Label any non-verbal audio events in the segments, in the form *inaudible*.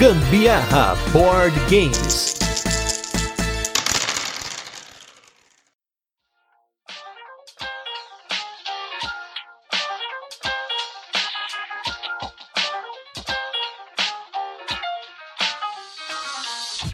Gambiarra Board Games.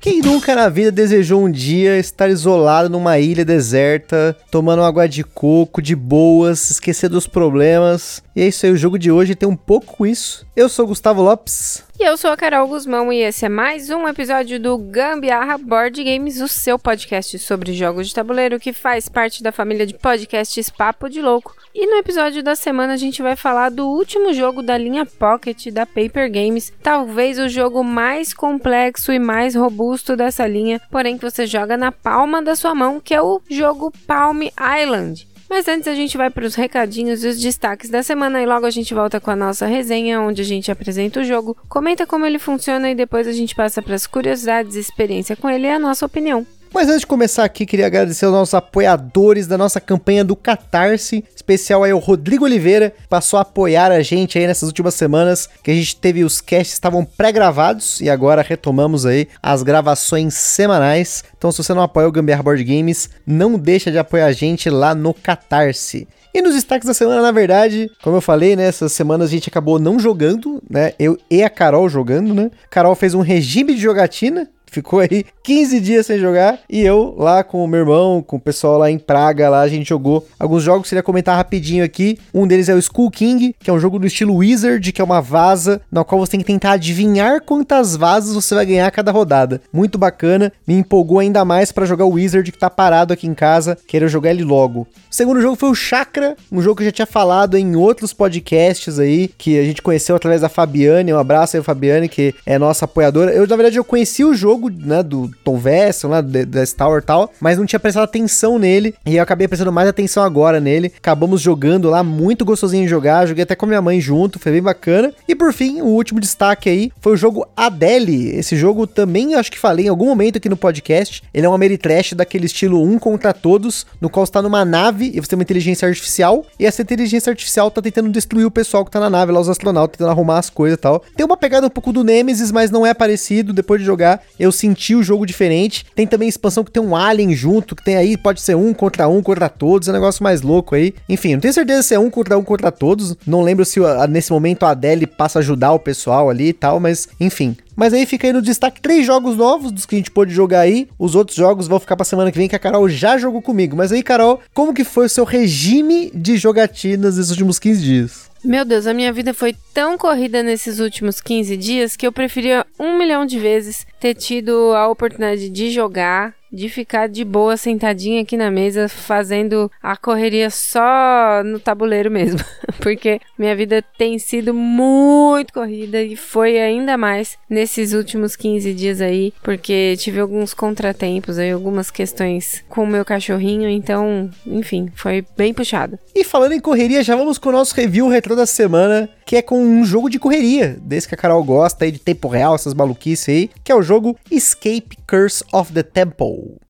Quem nunca na vida desejou um dia estar isolado numa ilha deserta, tomando água de coco, de boas, esquecer dos problemas? E é isso aí, o jogo de hoje tem um pouco isso. Eu sou Gustavo Lopes. E eu sou a Carol Guzmão e esse é mais um episódio do Gambiarra Board Games, o seu podcast sobre jogos de tabuleiro que faz parte da família de podcasts Papo de Louco. E no episódio da semana a gente vai falar do último jogo da linha Pocket da Paper Games, talvez o jogo mais complexo e mais robusto dessa linha, porém que você joga na palma da sua mão, que é o jogo Palm Island. Mas antes a gente vai para os recadinhos e os destaques da semana e logo a gente volta com a nossa resenha, onde a gente apresenta o jogo, comenta como ele funciona e depois a gente passa para as curiosidades, experiência com ele e a nossa opinião. Mas antes de começar aqui, queria agradecer aos nossos apoiadores da nossa campanha do Catarse, especial aí o Rodrigo Oliveira, passou a apoiar a gente aí nessas últimas semanas, que a gente teve os casts estavam pré-gravados e agora retomamos aí as gravações semanais. Então se você não apoia o Gambiarra Board Games, não deixa de apoiar a gente lá no Catarse. E nos destaques da semana, na verdade, como eu falei, né, essas semanas a gente acabou não jogando, né? Eu e a Carol jogando, né? Carol fez um regime de jogatina, ficou aí 15 dias sem jogar. E eu lá com o meu irmão, com o pessoal lá em Praga, lá a gente jogou alguns jogos. Queria comentar rapidinho aqui. Um deles é o Skull King, que é um jogo do estilo Wizard, que é uma vaza, na qual você tem que tentar adivinhar quantas vazas você vai ganhar a cada rodada. Muito bacana, me empolgou ainda mais para jogar o Wizard que tá parado aqui em casa. Quero jogar ele logo. O segundo jogo foi o Chakra, um jogo que eu já tinha falado em outros podcasts aí, que a gente conheceu através da Fabiane. Um abraço aí, Fabiane, que é nossa apoiadora. Eu, na verdade, eu conheci o jogo, né, do Tom Vessel, lá da Tower e tal, mas não tinha prestado atenção nele, e eu acabei prestando mais atenção agora nele. Acabamos jogando lá, muito gostosinho de jogar, joguei até com minha mãe junto, foi bem bacana. E por fim, o último destaque aí foi o jogo Adele. Esse jogo também acho que falei em algum momento aqui no podcast. Ele é um Ameritrash daquele estilo um contra todos, no qual está numa nave e você tem uma inteligência artificial, e essa inteligência artificial tá tentando destruir o pessoal que tá na nave, lá os astronautas, tentando arrumar as coisas e tal. Tem uma pegada um pouco do Nemesis, mas não é parecido. Depois de jogar, eu senti o jogo diferente. Tem também expansão que tem um alien junto, que tem aí, pode ser um contra um contra todos, é um negócio mais louco aí. Enfim, não tenho certeza se é um contra um contra todos. Não lembro se nesse momento a Adele passa a ajudar o pessoal ali e tal, mas enfim. Mas aí fica aí no destaque três jogos novos dos que a gente pôde jogar aí. Os outros jogos vão ficar pra semana que vem, que a Carol já jogou comigo. Mas aí, Carol, como que foi o seu regime de jogatinas nesses últimos 15 dias? Meu Deus, a minha vida foi tão corrida nesses últimos 15 dias que eu preferia um milhão de vezes ter tido a oportunidade de jogar, de ficar de boa sentadinha aqui na mesa fazendo a correria só no tabuleiro mesmo, *laughs* porque minha vida tem sido muito corrida e foi ainda mais nesses últimos 15 dias aí, porque tive alguns contratempos aí, algumas questões com o meu cachorrinho, então, enfim, foi bem puxado. E falando em correria, já vamos com o nosso review retrô da semana, que é com um jogo de correria, desse que a Carol gosta aí de tempo real, essas maluquices aí, que é o jogo Escape Curse of the Temple.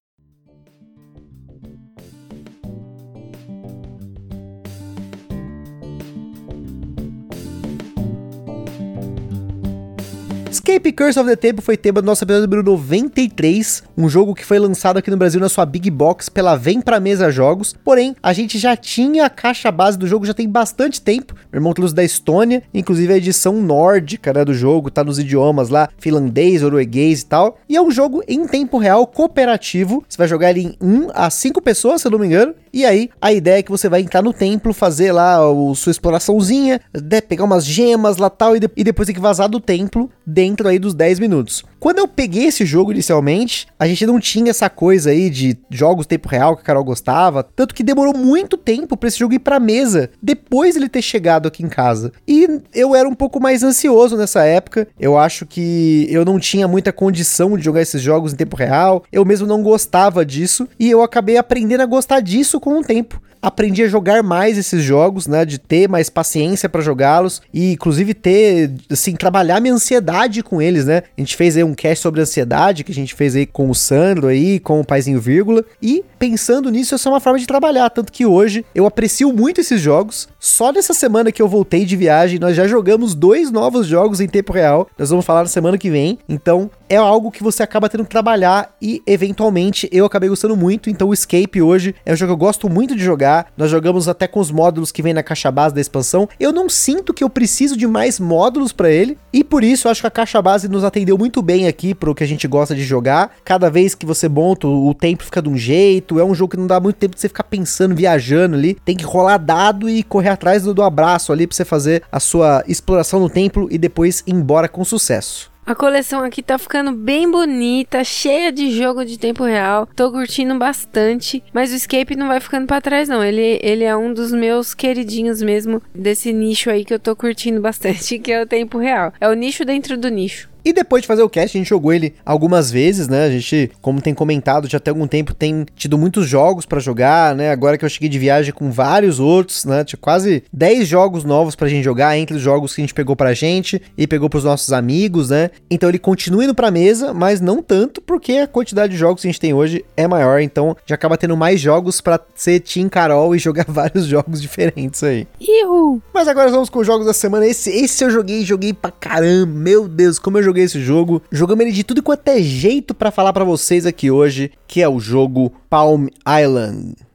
Escape Curse of the Temple foi tema do nosso episódio número 93, um jogo que foi lançado aqui no Brasil na sua Big Box pela Vem Pra Mesa Jogos, porém, a gente já tinha a caixa base do jogo já tem bastante tempo, meu irmão trouxe da Estônia, inclusive a edição nórdica né, do jogo, tá nos idiomas lá, finlandês, norueguês e tal, e é um jogo em tempo real, cooperativo, você vai jogar ele em 1 a 5 pessoas, se eu não me engano, e aí a ideia é que você vai entrar no templo, fazer lá a sua exploraçãozinha, né, pegar umas gemas lá tal, e, de e depois tem que vazar do templo dentro aí dos 10 minutos. Quando eu peguei esse jogo inicialmente, a gente não tinha essa coisa aí de jogos tempo real que a Carol gostava, tanto que demorou muito tempo para esse jogo ir pra mesa, depois ele ter chegado aqui em casa. E eu era um pouco mais ansioso nessa época, eu acho que eu não tinha muita condição de jogar esses jogos em tempo real, eu mesmo não gostava disso, e eu acabei aprendendo a gostar disso com o tempo. Aprendi a jogar mais esses jogos, né? De ter mais paciência para jogá-los e, inclusive, ter, assim, trabalhar minha ansiedade com eles, né? A gente fez aí um cast sobre ansiedade que a gente fez aí com o Sandro aí, com o Paizinho Vírgula. E pensando nisso, essa é uma forma de trabalhar. Tanto que hoje eu aprecio muito esses jogos. Só nessa semana que eu voltei de viagem, nós já jogamos dois novos jogos em tempo real. Nós vamos falar na semana que vem. Então, é algo que você acaba tendo que trabalhar e, eventualmente, eu acabei gostando muito. Então, o Escape hoje é um jogo que eu gosto muito de jogar. Nós jogamos até com os módulos que vem na caixa base da expansão. Eu não sinto que eu preciso de mais módulos para ele. E por isso, eu acho que a caixa base nos atendeu muito bem aqui pro que a gente gosta de jogar. Cada vez que você monta, o tempo fica de um jeito. É um jogo que não dá muito tempo de você ficar pensando, viajando ali. Tem que rolar dado e correr atrás do, do abraço ali pra você fazer a sua exploração no templo e depois ir embora com sucesso. A coleção aqui tá ficando bem bonita, cheia de jogo de tempo real. Tô curtindo bastante, mas o Escape não vai ficando para trás não. Ele, ele é um dos meus queridinhos mesmo desse nicho aí que eu tô curtindo bastante, *laughs* que é o tempo real. É o nicho dentro do nicho. E depois de fazer o cast, a gente jogou ele algumas vezes, né? A gente, como tem comentado, já tem algum tempo tem tido muitos jogos para jogar, né? Agora que eu cheguei de viagem com vários outros, né? Tinha quase 10 jogos novos pra gente jogar, entre os jogos que a gente pegou pra gente e pegou pros nossos amigos, né? Então ele continua indo pra mesa, mas não tanto, porque a quantidade de jogos que a gente tem hoje é maior, então já acaba tendo mais jogos para ser Team Carol e jogar *laughs* vários jogos diferentes aí. Ihu! Mas agora vamos com os jogos da semana. Esse, esse eu joguei, joguei pra caramba. Meu Deus, como eu joguei esse jogo. Jogamos ele de tudo quanto é jeito para falar para vocês aqui hoje, que é o jogo Palm Island.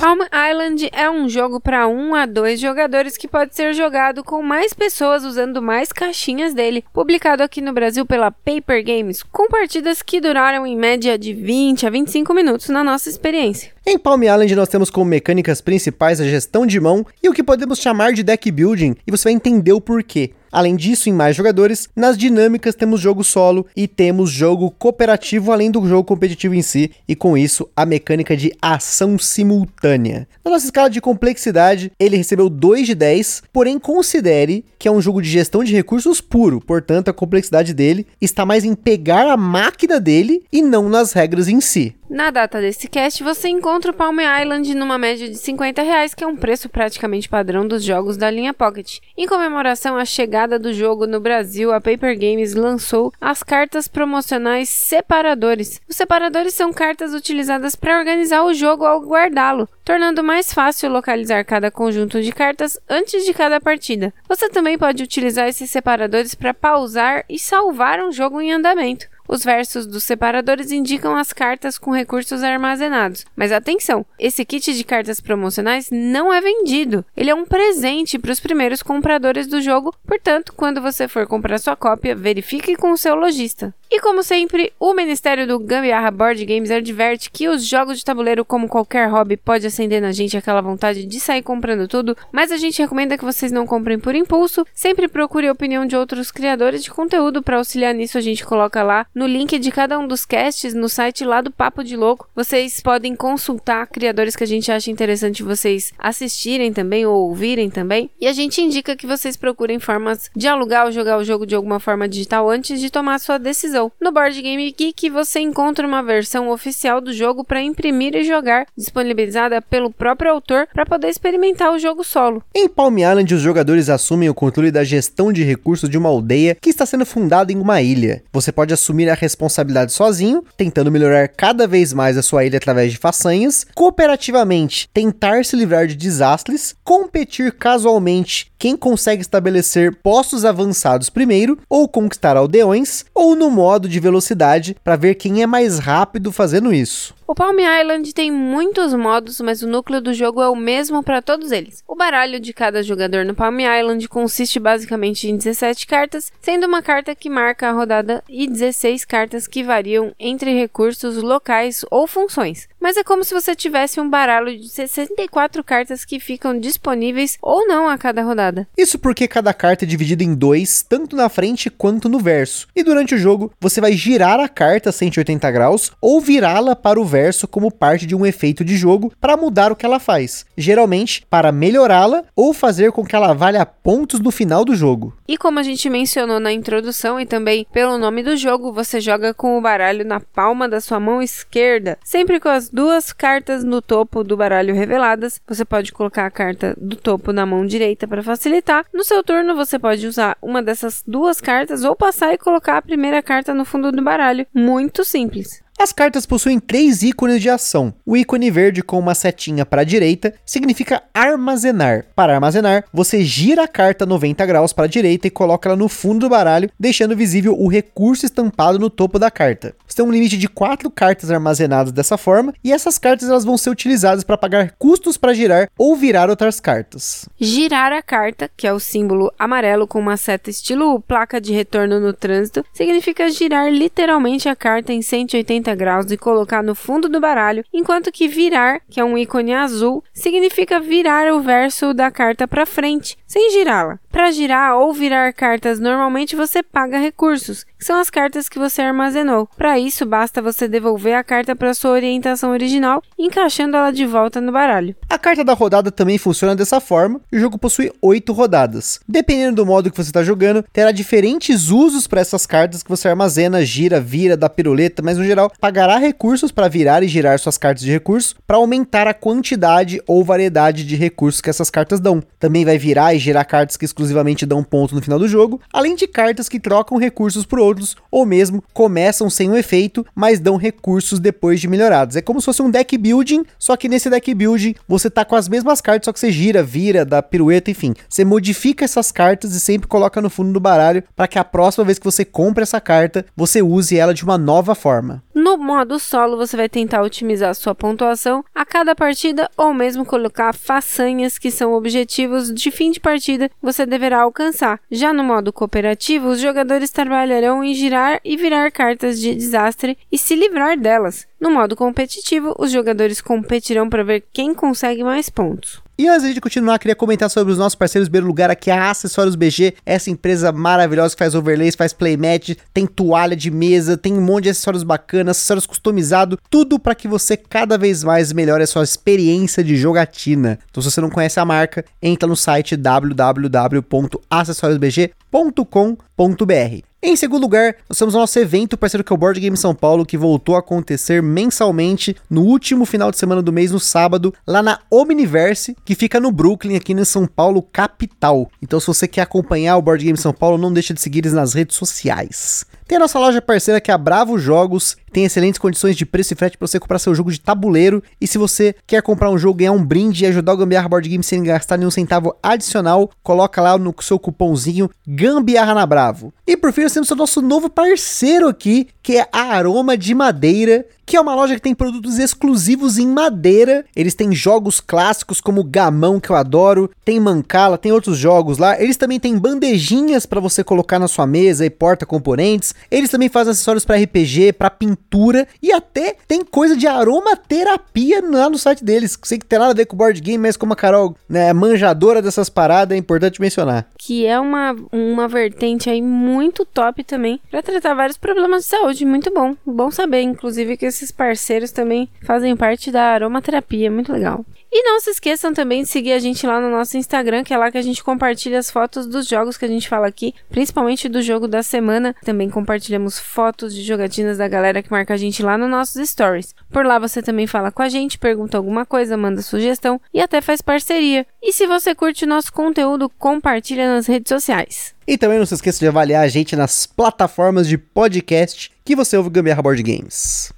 Palm Island é um jogo para 1 a 2 jogadores que pode ser jogado com mais pessoas usando mais caixinhas dele, publicado aqui no Brasil pela Paper Games, com partidas que duraram em média de 20 a 25 minutos na nossa experiência. Em Palm Island nós temos como mecânicas principais a gestão de mão e o que podemos chamar de deck building, e você vai entender o porquê. Além disso, em mais jogadores, nas dinâmicas temos jogo solo e temos jogo cooperativo além do jogo competitivo em si, e com isso a mecânica de ação simultânea. Na nossa escala de complexidade, ele recebeu 2 de 10, porém considere que é um jogo de gestão de recursos puro, portanto a complexidade dele está mais em pegar a máquina dele e não nas regras em si. Na data desse cast, você encontra o Palm Island numa média de 50 reais, que é um preço praticamente padrão dos jogos da linha Pocket. Em comemoração à chegada do jogo no Brasil, a Paper Games lançou as cartas promocionais separadores. Os separadores são cartas utilizadas para organizar o jogo ao guardá-lo, tornando mais fácil localizar cada conjunto de cartas antes de cada partida. Você também pode utilizar esses separadores para pausar e salvar um jogo em andamento. Os versos dos separadores indicam as cartas com recursos armazenados. Mas atenção, esse kit de cartas promocionais não é vendido. Ele é um presente para os primeiros compradores do jogo, portanto, quando você for comprar sua cópia, verifique com o seu lojista. E como sempre, o Ministério do Gambiarra Board Games adverte que os jogos de tabuleiro, como qualquer hobby, pode acender na gente aquela vontade de sair comprando tudo, mas a gente recomenda que vocês não comprem por impulso. Sempre procure a opinião de outros criadores de conteúdo para auxiliar nisso. A gente coloca lá no link de cada um dos casts no site lá do Papo de Louco. Vocês podem consultar criadores que a gente acha interessante vocês assistirem também ou ouvirem também. E a gente indica que vocês procurem formas de alugar ou jogar o jogo de alguma forma digital antes de tomar sua decisão. No Board Game Geek você encontra uma versão oficial do jogo para imprimir e jogar, disponibilizada pelo próprio autor para poder experimentar o jogo solo. Em Palm Island, os jogadores assumem o controle da gestão de recursos de uma aldeia que está sendo fundada em uma ilha. Você pode assumir a responsabilidade sozinho, tentando melhorar cada vez mais a sua ilha através de façanhas, cooperativamente tentar se livrar de desastres, competir casualmente quem consegue estabelecer postos avançados primeiro, ou conquistar aldeões, ou no modo de velocidade para ver quem é mais rápido fazendo isso. O Palm Island tem muitos modos, mas o núcleo do jogo é o mesmo para todos eles. O baralho de cada jogador no Palm Island consiste basicamente em 17 cartas, sendo uma carta que marca a rodada e 16 cartas que variam entre recursos locais ou funções. Mas é como se você tivesse um baralho de 64 cartas que ficam disponíveis ou não a cada rodada. Isso porque cada carta é dividida em dois, tanto na frente quanto no verso. E durante o jogo, você vai girar a carta 180 graus ou virá-la para o verso como parte de um efeito de jogo para mudar o que ela faz. Geralmente, para melhorá-la ou fazer com que ela valha pontos no final do jogo. E como a gente mencionou na introdução e também pelo nome do jogo, você joga com o baralho na palma da sua mão esquerda, sempre com as duas cartas no topo do baralho reveladas. Você pode colocar a carta do topo na mão direita para facilitar. No seu turno, você pode usar uma dessas duas cartas ou passar e colocar a primeira carta no fundo do baralho. Muito simples. As cartas possuem três ícones de ação. O ícone verde com uma setinha para a direita significa armazenar. Para armazenar, você gira a carta 90 graus para a direita e coloca ela no fundo do baralho, deixando visível o recurso estampado no topo da carta. Você tem um limite de quatro cartas armazenadas dessa forma, e essas cartas elas vão ser utilizadas para pagar custos para girar ou virar outras cartas. Girar a carta, que é o símbolo amarelo com uma seta estilo placa de retorno no trânsito, significa girar literalmente a carta em 180 graus e colocar no fundo do baralho, enquanto que virar, que é um ícone azul, significa virar o verso da carta para frente, sem girá-la. Para girar ou virar cartas, normalmente você paga recursos, que são as cartas que você armazenou. Para isso, basta você devolver a carta para sua orientação original, encaixando ela de volta no baralho. A carta da rodada também funciona dessa forma. O jogo possui oito rodadas. Dependendo do modo que você está jogando, terá diferentes usos para essas cartas que você armazena, gira, vira, dá piruleta, mas no geral pagará recursos para virar e girar suas cartas de recurso para aumentar a quantidade ou variedade de recursos que essas cartas dão. Também vai virar e girar cartas que exclusivamente dão ponto no final do jogo, além de cartas que trocam recursos por outros, ou mesmo começam sem um efeito, mas dão recursos depois de melhorados. É como se fosse um deck building, só que nesse deck building você tá com as mesmas cartas, só que você gira, vira, dá pirueta, enfim. Você modifica essas cartas e sempre coloca no fundo do baralho para que a próxima vez que você compra essa carta, você use ela de uma nova forma. No modo solo, você vai tentar otimizar sua pontuação a cada partida ou mesmo colocar façanhas que são objetivos de fim de partida você deverá alcançar. Já no modo cooperativo, os jogadores trabalharão em girar e virar cartas de desastre e se livrar delas. No modo competitivo, os jogadores competirão para ver quem consegue mais pontos. E antes de continuar, queria comentar sobre os nossos parceiros primeiro lugar aqui, a Acessórios BG, essa empresa maravilhosa que faz overlays, faz playmat, tem toalha de mesa, tem um monte de acessórios bacanas, acessórios customizados, tudo para que você cada vez mais melhore a sua experiência de jogatina. Então se você não conhece a marca, entra no site www.acessoriosbg.com.br. Em segundo lugar, nós temos o nosso evento parceiro que é o Board Game São Paulo, que voltou a acontecer mensalmente no último final de semana do mês, no sábado, lá na Omniverse, que fica no Brooklyn, aqui no São Paulo, capital. Então, se você quer acompanhar o Board Game São Paulo, não deixe de seguir eles nas redes sociais. Tem a nossa loja parceira que é a Bravo Jogos, tem excelentes condições de preço e frete para você comprar seu jogo de tabuleiro. E se você quer comprar um jogo, ganhar um brinde e ajudar o Gambiarra Board Game sem gastar nenhum centavo adicional, coloca lá no seu cupomzinho Gambiarra na Bravo. E por fim, temos o nosso novo parceiro aqui, que é a Aroma de Madeira, que é uma loja que tem produtos exclusivos em madeira. Eles têm jogos clássicos como Gamão, que eu adoro, tem Mancala, tem outros jogos lá. Eles também têm bandejinhas para você colocar na sua mesa e porta componentes. Eles também fazem acessórios para RPG, para pintura e até tem coisa de aromaterapia lá no site deles. Sei que tem nada a ver com board game, mas como a Carol né, manjadora dessas paradas, é importante mencionar. Que é uma, uma vertente aí muito top também para tratar vários problemas de saúde. Muito bom. Bom saber, inclusive, que esses parceiros também fazem parte da aromaterapia. Muito legal. E não se esqueçam também de seguir a gente lá no nosso Instagram, que é lá que a gente compartilha as fotos dos jogos que a gente fala aqui, principalmente do jogo da semana. Também compartilhamos fotos de jogatinas da galera que marca a gente lá nos nossos stories. Por lá você também fala com a gente, pergunta alguma coisa, manda sugestão e até faz parceria. E se você curte o nosso conteúdo, compartilha nas redes sociais. E também não se esqueça de avaliar a gente nas plataformas de podcast que você ouve Gambiarra Board Games.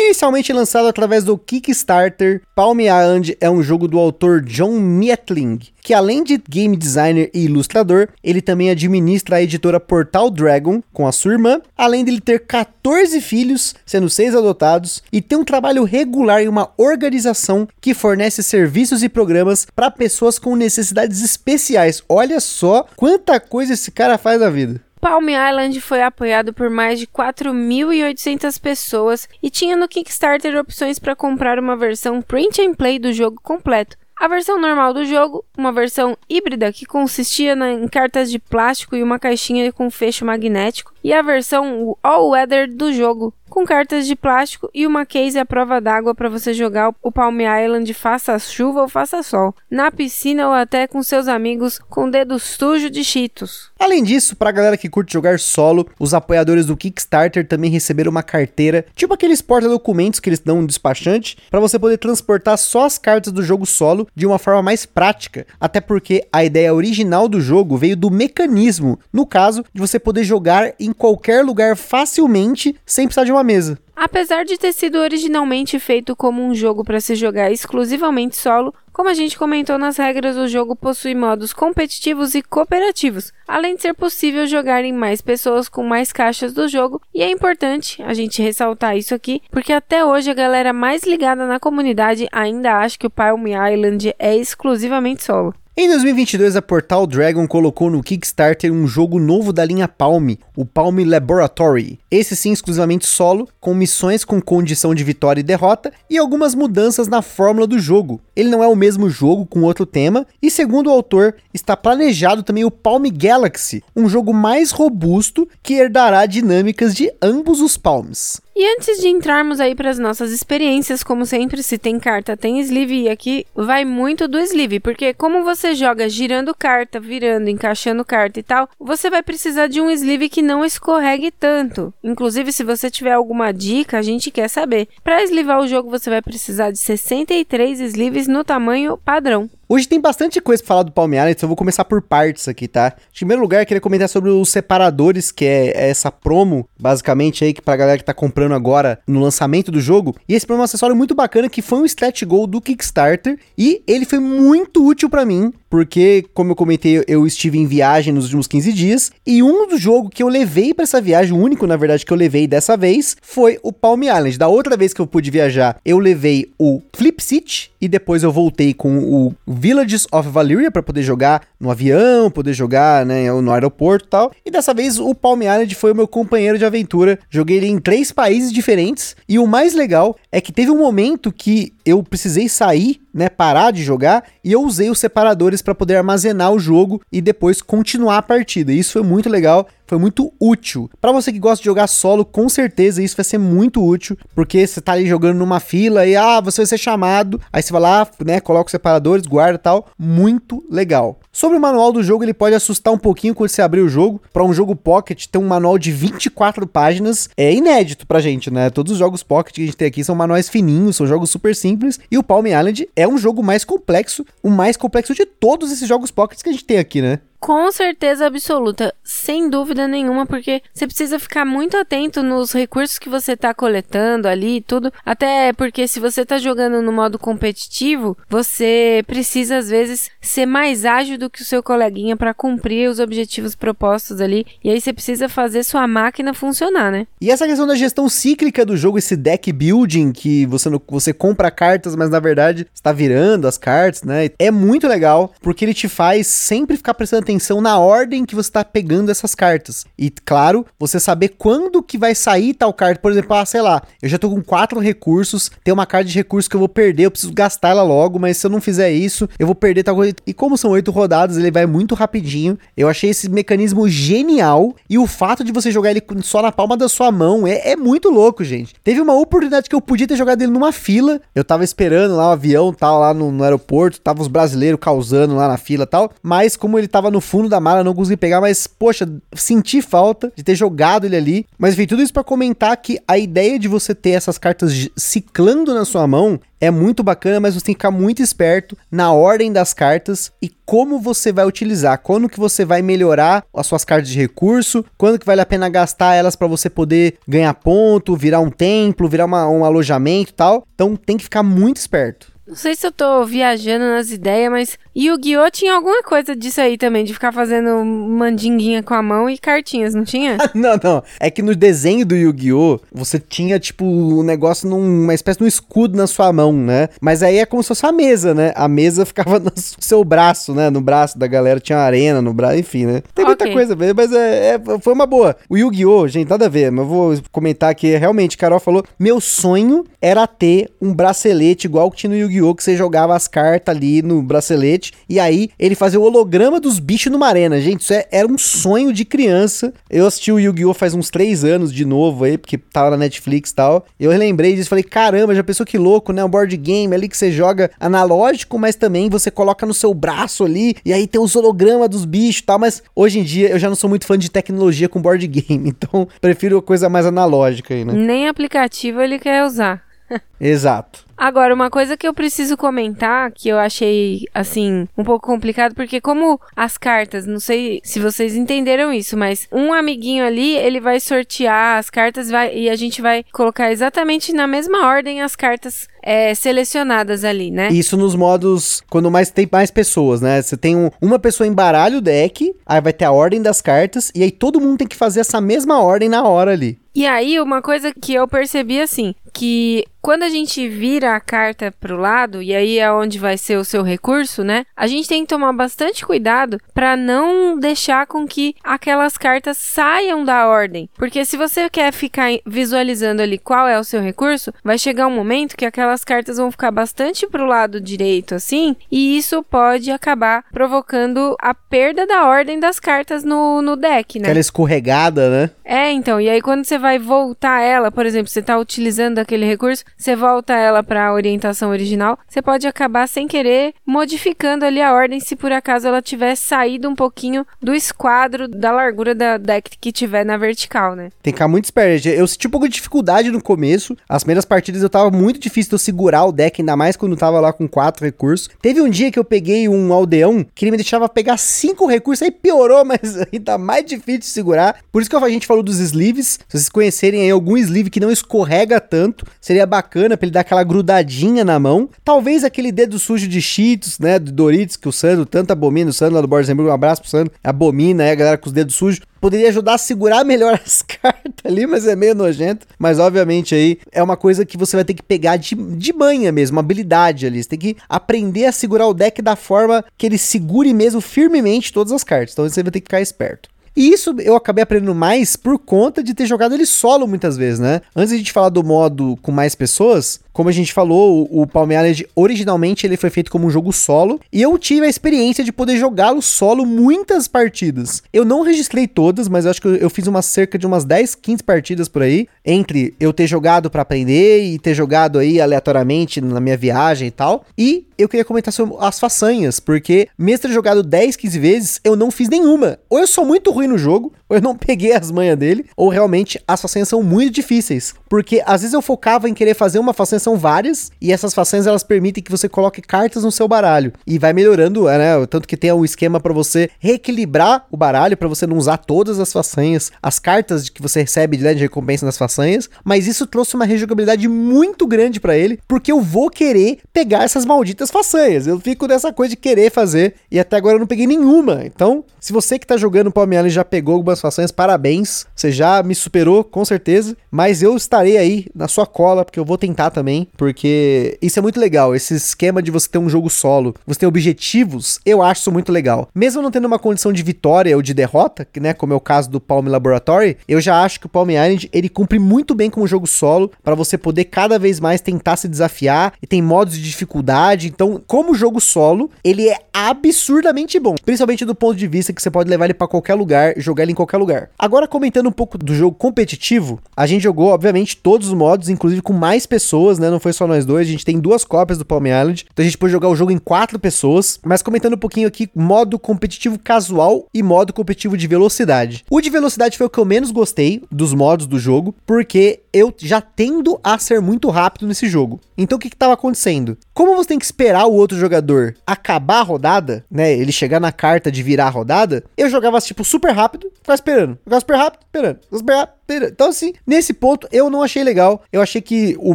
Inicialmente lançado através do Kickstarter, Palm Island é um jogo do autor John Mietling, que além de game designer e ilustrador, ele também administra a editora Portal Dragon com a sua irmã, além de ele ter 14 filhos, sendo 6 adotados, e ter um trabalho regular em uma organização que fornece serviços e programas para pessoas com necessidades especiais. Olha só quanta coisa esse cara faz na vida. Palm Island foi apoiado por mais de 4.800 pessoas e tinha no Kickstarter opções para comprar uma versão print and play do jogo completo. A versão normal do jogo, uma versão híbrida que consistia em cartas de plástico e uma caixinha com fecho magnético, e a versão All Weather do jogo, com cartas de plástico e uma case à prova d'água para você jogar o Palm Island faça chuva ou faça sol, na piscina ou até com seus amigos com dedo sujo de cheetos. Além disso, pra galera que curte jogar solo, os apoiadores do Kickstarter também receberam uma carteira, tipo aqueles porta-documentos que eles dão um despachante, para você poder transportar só as cartas do jogo solo de uma forma mais prática, até porque a ideia original do jogo veio do mecanismo, no caso de você poder jogar em qualquer lugar facilmente sem precisar de uma mesa. Apesar de ter sido originalmente feito como um jogo para se jogar exclusivamente solo, como a gente comentou nas regras, o jogo possui modos competitivos e cooperativos, além de ser possível jogar em mais pessoas com mais caixas do jogo, e é importante a gente ressaltar isso aqui, porque até hoje a galera mais ligada na comunidade ainda acha que o Palm Island é exclusivamente solo. Em 2022, a Portal Dragon colocou no Kickstarter um jogo novo da linha Palm, o Palm Laboratory. Esse sim exclusivamente solo, com missões com condição de vitória e derrota e algumas mudanças na fórmula do jogo. Ele não é o mesmo jogo com outro tema e segundo o autor, está planejado também o Palm Galaxy, um jogo mais robusto que herdará dinâmicas de ambos os Palms. E antes de entrarmos aí para as nossas experiências, como sempre, se tem carta, tem sleeve, e aqui vai muito do sleeve, porque como você joga girando carta, virando, encaixando carta e tal, você vai precisar de um sleeve que não escorregue tanto. Inclusive, se você tiver alguma dica, a gente quer saber. Para eslivar o jogo, você vai precisar de 63 sleeves no tamanho padrão. Hoje tem bastante coisa pra falar do Palm Island, então eu vou começar por partes aqui, tá? Em primeiro lugar, eu queria comentar sobre os separadores, que é essa promo, basicamente, aí, que pra galera que tá comprando agora no lançamento do jogo. E esse promo é um acessório muito bacana, que foi um stretch goal do Kickstarter, e ele foi muito útil para mim, porque, como eu comentei, eu estive em viagem nos últimos 15 dias, e um do jogo que eu levei para essa viagem, o único, na verdade, que eu levei dessa vez, foi o Palm Island. Da outra vez que eu pude viajar, eu levei o Flip City, e depois eu voltei com o Villages of Valyria para poder jogar no avião, poder jogar, né, no aeroporto e tal. E dessa vez o Palm Island foi o meu companheiro de aventura. Joguei ele em três países diferentes, e o mais legal é que teve um momento que eu precisei sair né, parar de jogar e eu usei os separadores para poder armazenar o jogo e depois continuar a partida. Isso foi muito legal, foi muito útil. Para você que gosta de jogar solo, com certeza isso vai ser muito útil, porque você tá ali jogando numa fila e ah, você vai ser chamado, aí você vai lá, né, coloca os separadores, guarda tal, muito legal. Sobre o manual do jogo, ele pode assustar um pouquinho quando você abrir o jogo. Para um jogo Pocket, ter um manual de 24 páginas é inédito pra gente, né? Todos os jogos Pocket que a gente tem aqui são manuais fininhos, são jogos super simples, e o Palm Island é um jogo mais complexo, o mais complexo de todos esses jogos Pockets que a gente tem aqui, né? Com certeza absoluta, sem dúvida nenhuma, porque você precisa ficar muito atento nos recursos que você está coletando ali e tudo. Até porque se você está jogando no modo competitivo, você precisa às vezes ser mais ágil do que o seu coleguinha para cumprir os objetivos propostos ali. E aí você precisa fazer sua máquina funcionar, né? E essa questão da gestão cíclica do jogo, esse deck building que você, você compra cartas, mas na verdade está virando as cartas, né? É muito legal porque ele te faz sempre ficar prestando atenção na ordem que você está pegando essas cartas. E, claro, você saber quando que vai sair tal carta. Por exemplo, ah, sei lá, eu já tô com quatro recursos, tem uma carta de recurso que eu vou perder, eu preciso gastar ela logo, mas se eu não fizer isso, eu vou perder tal coisa. E como são oito rodadas, ele vai muito rapidinho. Eu achei esse mecanismo genial. E o fato de você jogar ele só na palma da sua mão é, é muito louco, gente. Teve uma oportunidade que eu podia ter jogado ele numa fila. Eu tava esperando lá o avião, tal, lá no, no aeroporto, tava os brasileiros causando lá na fila tal. Mas como ele tava no no fundo da mala, não consegui pegar, mas, poxa, senti falta de ter jogado ele ali. Mas vi tudo isso para comentar que a ideia de você ter essas cartas ciclando na sua mão é muito bacana, mas você tem que ficar muito esperto na ordem das cartas e como você vai utilizar, quando que você vai melhorar as suas cartas de recurso, quando que vale a pena gastar elas para você poder ganhar ponto, virar um templo, virar uma, um alojamento e tal. Então tem que ficar muito esperto. Não sei se eu tô viajando nas ideias, mas Yu-Gi-Oh! tinha alguma coisa disso aí também, de ficar fazendo mandinguinha com a mão e cartinhas, não tinha? *laughs* não, não. É que no desenho do Yu-Gi-Oh! você tinha, tipo, um negócio numa espécie de um escudo na sua mão, né? Mas aí é como se fosse a mesa, né? A mesa *laughs* ficava no seu braço, né? No braço da galera tinha arena no braço, enfim, né? Tem muita okay. coisa, mas é, é, foi uma boa. O Yu-Gi-Oh! gente, nada a ver, mas eu vou comentar aqui, realmente, Carol falou, meu sonho era ter um bracelete igual que tinha no Yu-Gi-Oh! Que você jogava as cartas ali no bracelete e aí ele fazia o holograma dos bichos numa arena. Gente, isso é, era um sonho de criança. Eu assisti o Yu-Gi-Oh! faz uns três anos de novo aí, porque tava na Netflix e tal. Eu relembrei disso, falei, caramba, já pensou que louco, né? Um board game ali que você joga analógico, mas também você coloca no seu braço ali e aí tem os hologramas dos bichos e tal. Mas hoje em dia eu já não sou muito fã de tecnologia com board *laughs* game, então prefiro coisa mais analógica aí, né? Nem aplicativo ele quer usar. *laughs* Exato. Agora, uma coisa que eu preciso comentar, que eu achei, assim, um pouco complicado, porque como as cartas, não sei se vocês entenderam isso, mas um amiguinho ali, ele vai sortear as cartas vai, e a gente vai colocar exatamente na mesma ordem as cartas é, selecionadas ali, né? Isso nos modos, quando mais tem mais pessoas, né? Você tem um, uma pessoa embaralha o deck, aí vai ter a ordem das cartas, e aí todo mundo tem que fazer essa mesma ordem na hora ali. E aí, uma coisa que eu percebi assim, que quando a gente vira a carta pro lado, e aí é onde vai ser o seu recurso, né? A gente tem que tomar bastante cuidado para não deixar com que aquelas cartas saiam da ordem. Porque se você quer ficar visualizando ali qual é o seu recurso, vai chegar um momento que aquelas cartas vão ficar bastante pro lado direito assim, e isso pode acabar provocando a perda da ordem das cartas no, no deck, né? Aquela escorregada, né? É, então, e aí quando você vai voltar ela, por exemplo, você está utilizando aquele recurso, você volta ela para a orientação original, você pode acabar sem querer modificando ali a ordem se por acaso ela tiver saído um pouquinho do esquadro da largura da deck que tiver na vertical, né? Tem que ficar muito esperto. Eu senti um pouco de dificuldade no começo. As primeiras partidas eu tava muito difícil de eu segurar o deck, ainda mais quando eu tava lá com quatro recursos. Teve um dia que eu peguei um aldeão que ele me deixava pegar cinco recursos, aí piorou, *laughs* mas ainda mais difícil de segurar. Por isso que a gente falou dos sleeves. Se vocês conhecerem aí algum sleeve que não escorrega tanto, seria bacana pra ele dar aquela grudadinha na mão. Talvez aquele dedo sujo de Cheetos, né, do Doritos, que o Sandro tanto abomina, o Sandro lá do Borzenburg, um abraço pro Sandro, abomina aí a galera com os dedos sujos poderia ajudar a segurar melhor *laughs* as cartas ali, mas é meio nojento. Mas obviamente aí é uma coisa que você vai ter que pegar de, de manha mesmo, uma habilidade ali. Você tem que aprender a segurar o deck da forma que ele segure mesmo firmemente todas as cartas. Então você vai ter que ficar esperto. E isso eu acabei aprendendo mais por conta de ter jogado ele solo muitas vezes, né? Antes de a gente falar do modo com mais pessoas, como a gente falou, o, o Palm Island originalmente ele foi feito como um jogo solo e eu tive a experiência de poder jogá-lo solo muitas partidas. Eu não registrei todas, mas eu acho que eu, eu fiz uma cerca de umas 10, 15 partidas por aí, entre eu ter jogado para aprender e ter jogado aí aleatoriamente na minha viagem e tal. E eu queria comentar sobre as façanhas, porque mesmo ter jogado 10, 15 vezes, eu não fiz nenhuma. Ou eu sou muito ruim no jogo, ou eu não peguei as manhas dele, ou realmente as façanhas são muito difíceis. Porque às vezes eu focava em querer fazer uma façanha são várias, e essas façanhas elas permitem que você coloque cartas no seu baralho. E vai melhorando, né? Tanto que tem um esquema para você reequilibrar o baralho, para você não usar todas as façanhas, as cartas que você recebe né, de recompensa nas façanhas. Mas isso trouxe uma rejogabilidade muito grande para ele, porque eu vou querer pegar essas malditas façanhas. Eu fico nessa coisa de querer fazer, e até agora eu não peguei nenhuma. Então, se você que tá jogando Palm e já pegou algumas façanhas, parabéns. Você já me superou, com certeza. Mas eu estarei aí na sua cola, porque eu vou tentar também porque isso é muito legal. Esse esquema de você ter um jogo solo, você ter objetivos, eu acho isso muito legal. Mesmo não tendo uma condição de vitória ou de derrota, que, né, como é o caso do Palm Laboratory, eu já acho que o Palm Island ele cumpre muito bem como jogo solo para você poder cada vez mais tentar se desafiar e tem modos de dificuldade. Então, como jogo solo, ele é absurdamente bom, principalmente do ponto de vista que você pode levar ele para qualquer lugar, jogar ele em qualquer lugar. Agora comentando um pouco do jogo competitivo, a gente jogou obviamente todos os modos, inclusive com mais pessoas, né? Não foi só nós dois. A gente tem duas cópias do Palm Island. Então a gente pode jogar o jogo em quatro pessoas. Mas comentando um pouquinho aqui, modo competitivo casual e modo competitivo de velocidade. O de velocidade foi o que eu menos gostei dos modos do jogo, porque eu já tendo a ser muito rápido nesse jogo. Então o que estava acontecendo? Como você tem que esperar o outro jogador acabar a rodada, né? Ele chegar na carta de virar a rodada, eu jogava tipo super rápido, ficava esperando. Jogava super rápido, esperando. Super rápido? Então, assim, nesse ponto eu não achei legal. Eu achei que o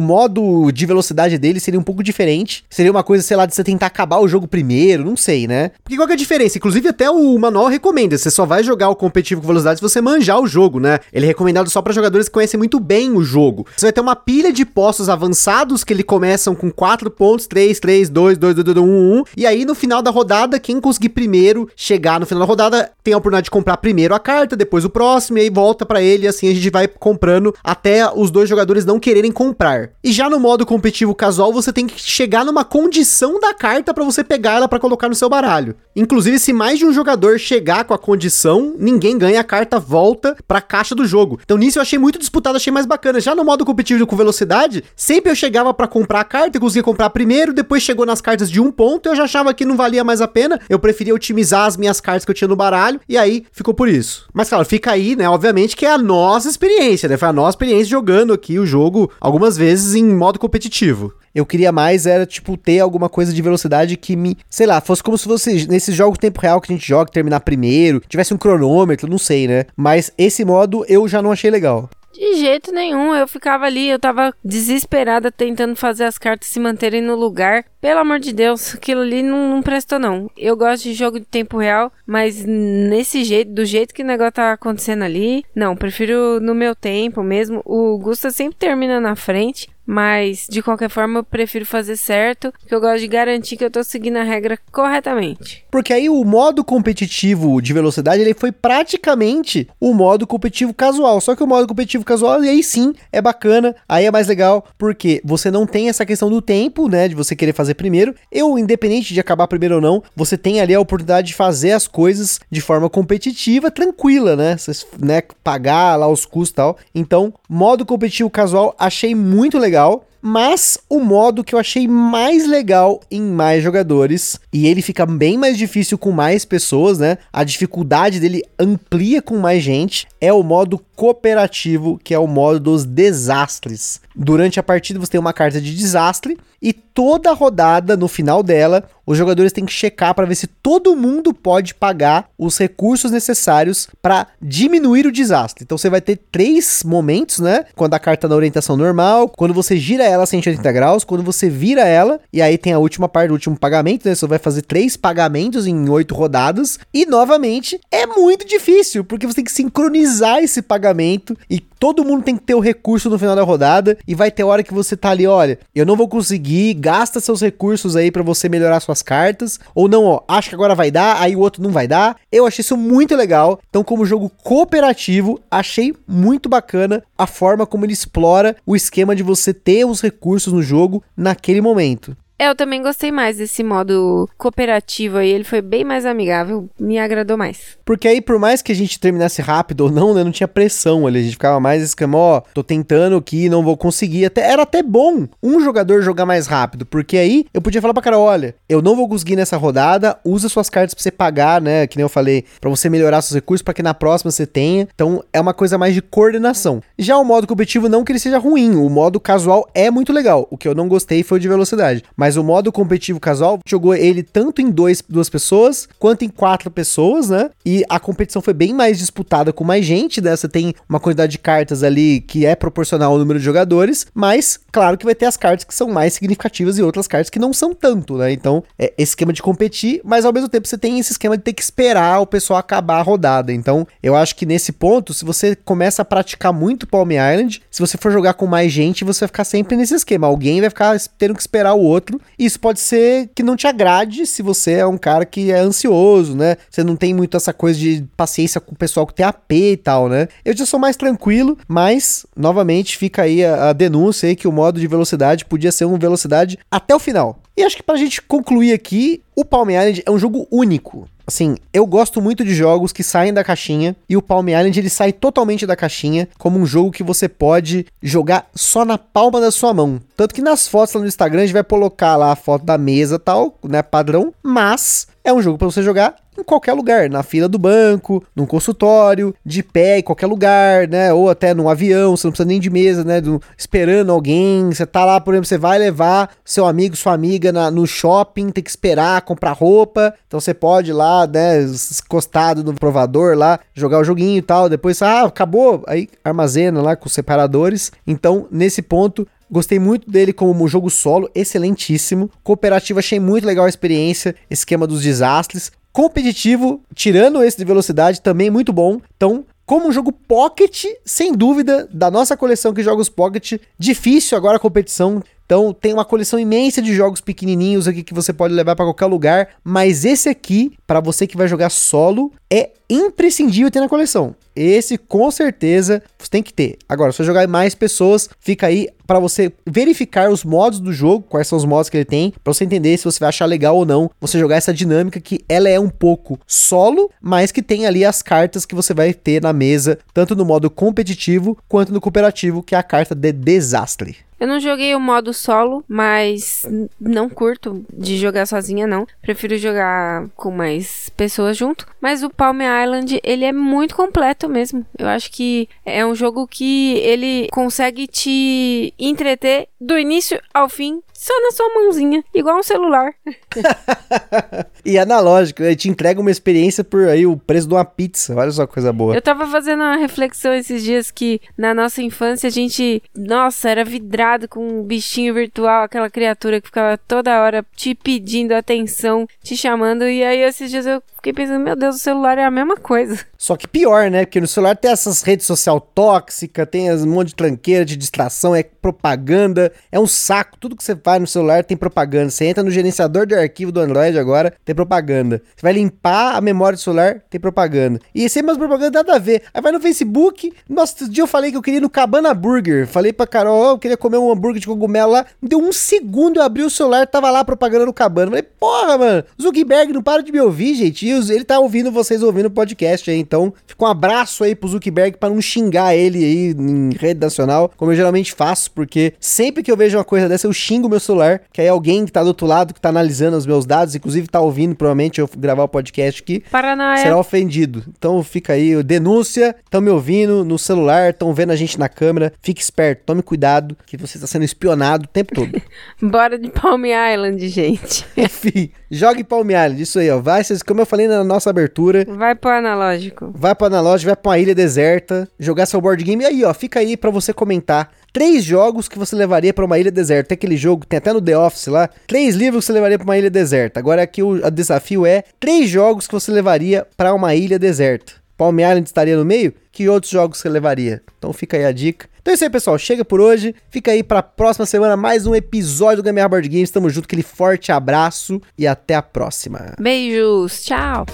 modo de velocidade dele seria um pouco diferente. Seria uma coisa, sei lá, de você tentar acabar o jogo primeiro, não sei, né? Porque qual que é a diferença? Inclusive, até o manual recomenda. Você só vai jogar o competitivo com velocidade se você manjar o jogo, né? Ele é recomendado só para jogadores que conhecem muito bem o jogo. Você vai ter uma pilha de postos avançados que ele começam com 4 pontos, 3, 3, 2, 2, 2, 2, 1, 1. E aí, no final da rodada, quem conseguir primeiro chegar no final da rodada tem a oportunidade de comprar primeiro a carta, depois o próximo, e aí volta para ele, e assim a gente vai comprando até os dois jogadores não quererem comprar. E já no modo competitivo casual, você tem que chegar numa condição da carta para você pegar ela para colocar no seu baralho. Inclusive, se mais de um jogador chegar com a condição, ninguém ganha a carta, volta pra caixa do jogo. Então nisso eu achei muito disputado, achei mais bacana. Já no modo competitivo com velocidade, sempre eu chegava para comprar a carta e conseguia comprar primeiro, depois chegou nas cartas de um ponto, eu já achava que não valia mais a pena, eu preferia otimizar as minhas cartas que eu tinha no baralho, e aí ficou por isso. Mas claro, fica aí, né, obviamente que é a nossa experiência, né, foi a nossa experiência jogando aqui o jogo algumas vezes em modo competitivo. Eu queria mais, era, tipo, ter alguma coisa de velocidade que me, sei lá, fosse como se fosse nesses jogos tempo real que a gente joga, terminar primeiro, tivesse um cronômetro, não sei, né? Mas esse modo eu já não achei legal. De jeito nenhum, eu ficava ali, eu tava desesperada tentando fazer as cartas se manterem no lugar. Pelo amor de Deus, aquilo ali não, não prestou não. Eu gosto de jogo de tempo real, mas nesse jeito, do jeito que o negócio tá acontecendo ali, não, prefiro no meu tempo mesmo. O Gusta sempre termina na frente, mas de qualquer forma eu prefiro fazer certo, porque eu gosto de garantir que eu tô seguindo a regra corretamente. Porque aí o modo competitivo de velocidade, ele foi praticamente o modo competitivo casual, só que o modo competitivo casual aí sim é bacana, aí é mais legal, porque você não tem essa questão do tempo, né, de você querer fazer primeiro. Eu, independente de acabar primeiro ou não, você tem ali a oportunidade de fazer as coisas de forma competitiva, tranquila, né? Você, né, pagar lá os custos e tal. Então, modo competitivo casual achei muito legal legal. Mas o modo que eu achei mais legal em mais jogadores, e ele fica bem mais difícil com mais pessoas, né? A dificuldade dele amplia com mais gente, é o modo cooperativo, que é o modo dos desastres. Durante a partida você tem uma carta de desastre e toda rodada, no final dela, os jogadores têm que checar para ver se todo mundo pode pagar os recursos necessários para diminuir o desastre. Então você vai ter três momentos, né? Quando a carta na orientação normal, quando você gira ela 180 graus, quando você vira ela, e aí tem a última parte, o último pagamento, né? Você vai fazer três pagamentos em oito rodadas. E novamente é muito difícil, porque você tem que sincronizar esse pagamento e todo mundo tem que ter o recurso no final da rodada. E vai ter hora que você tá ali, olha, eu não vou conseguir, gasta seus recursos aí para você melhorar suas cartas. Ou não, ó, acho que agora vai dar, aí o outro não vai dar. Eu achei isso muito legal. Então, como jogo cooperativo, achei muito bacana a forma como ele explora o esquema de você ter os recursos no jogo naquele momento. É, eu também gostei mais desse modo cooperativo aí, ele foi bem mais amigável, me agradou mais. Porque aí, por mais que a gente terminasse rápido ou não, né, não tinha pressão ali, a gente ficava mais esquema, ó, tô tentando aqui, não vou conseguir. Até, era até bom um jogador jogar mais rápido, porque aí eu podia falar pra cara, olha, eu não vou conseguir nessa rodada, usa suas cartas pra você pagar, né, que nem eu falei, pra você melhorar seus recursos, para que na próxima você tenha. Então, é uma coisa mais de coordenação. Já o modo competitivo, não que ele seja ruim, o modo casual é muito legal. O que eu não gostei foi o de velocidade. Mas mas o modo competitivo casual jogou ele tanto em dois, duas pessoas quanto em quatro pessoas, né? E a competição foi bem mais disputada com mais gente, né? Você tem uma quantidade de cartas ali que é proporcional ao número de jogadores, mas claro que vai ter as cartas que são mais significativas e outras cartas que não são tanto, né? Então, é esquema de competir, mas ao mesmo tempo você tem esse esquema de ter que esperar o pessoal acabar a rodada. Então, eu acho que nesse ponto, se você começa a praticar muito Palm Island, se você for jogar com mais gente, você vai ficar sempre nesse esquema. Alguém vai ficar tendo que esperar o outro Isso pode ser que não te agrade se você é um cara que é ansioso, né? Você não tem muito essa coisa de paciência com o pessoal que tem AP e tal, né? Eu já sou mais tranquilo, mas novamente fica aí a, a denúncia aí que o modo de velocidade podia ser uma velocidade até o final. E acho que pra gente concluir aqui, o Palm Island é um jogo único. Assim, eu gosto muito de jogos que saem da caixinha e o Palm Island ele sai totalmente da caixinha, como um jogo que você pode jogar só na palma da sua mão. Tanto que nas fotos lá no Instagram a gente vai colocar lá a foto da mesa tal, né, padrão, mas é um jogo para você jogar em qualquer lugar, na fila do banco, num consultório, de pé em qualquer lugar, né? Ou até num avião, você não precisa nem de mesa, né? Do, esperando alguém, você tá lá, por exemplo, você vai levar seu amigo, sua amiga na, no shopping, tem que esperar comprar roupa, então você pode ir lá, né, encostado no provador lá, jogar o joguinho e tal, depois, ah, acabou, aí armazena lá com separadores. Então, nesse ponto, Gostei muito dele como jogo solo, excelentíssimo. Cooperativo, achei muito legal a experiência, esquema dos desastres. Competitivo, tirando esse de velocidade, também muito bom. Então, como um jogo pocket, sem dúvida, da nossa coleção que jogos pocket, difícil agora a competição. Então tem uma coleção imensa de jogos pequenininhos aqui que você pode levar para qualquer lugar, mas esse aqui, para você que vai jogar solo, é imprescindível ter na coleção. Esse com certeza você tem que ter. Agora, se você jogar mais pessoas, fica aí para você verificar os modos do jogo, quais são os modos que ele tem, para você entender se você vai achar legal ou não você jogar essa dinâmica que ela é um pouco solo, mas que tem ali as cartas que você vai ter na mesa, tanto no modo competitivo quanto no cooperativo, que é a carta de desastre. Eu não joguei o modo solo, mas não curto de jogar sozinha, não. Prefiro jogar com mais pessoas junto. Mas o Palm Island, ele é muito completo mesmo. Eu acho que é um jogo que ele consegue te entreter do início ao fim só na sua mãozinha, igual um celular. *laughs* e analógico, ele te entrega uma experiência por aí o preço de uma pizza. Olha só que coisa boa. Eu tava fazendo uma reflexão esses dias que na nossa infância a gente, nossa, era vidrado com um bichinho virtual, aquela criatura que ficava toda hora te pedindo atenção, te chamando. E aí esses dias eu fiquei pensando, meu Deus, o celular é a mesma coisa. Só que pior, né? Porque no celular tem essas redes social tóxicas, tem um monte de tranqueira, de distração, é propaganda, é um saco. Tudo que você faz no celular tem propaganda. Você entra no gerenciador de arquivo do Android agora, tem propaganda. Você vai limpar a memória do celular, tem propaganda. E sempre umas propaganda nada a ver. Aí vai no Facebook. Nossa, outro dia eu falei que eu queria ir no Cabana Burger. Falei pra Carol, oh, eu queria comer um hambúrguer de cogumelo lá. Deu um segundo, eu abri o celular, tava lá propaganda no Cabana. Falei, porra, mano, Zuckerberg não para de me ouvir, gente. Ele tá ouvindo vocês ouvindo o podcast aí. Então, fica um abraço aí pro Zuckerberg pra não xingar ele aí em rede nacional, como eu geralmente faço, porque sempre que eu vejo uma coisa dessa, eu xingo meu celular, que aí alguém que tá do outro lado, que tá analisando os meus dados, inclusive tá ouvindo, provavelmente, eu gravar o podcast aqui, Paranoia. será ofendido. Então fica aí, denúncia, estão me ouvindo no celular, estão vendo a gente na câmera, fique esperto, tome cuidado, que você está sendo espionado o tempo todo. *laughs* Bora de Palm Island, gente. Enfim, jogue Palm Island, isso aí, ó. Vai, como eu falei na nossa abertura. Vai pro analógico. Vai pro analógico, vai pra uma ilha deserta, jogar seu board game. E aí, ó, fica aí para você comentar três jogos que você levaria para uma ilha deserta. Tem aquele jogo, tem até no The Office lá. Três livros que você levaria para uma ilha deserta. Agora aqui o, o desafio é três jogos que você levaria para uma ilha deserta. Palm Island estaria no meio? Que outros jogos você levaria? Então fica aí a dica. Então é isso aí, pessoal. Chega por hoje. Fica aí pra próxima semana mais um episódio do Gambiarra Board Games. Tamo junto, aquele forte abraço e até a próxima. Beijos. Tchau.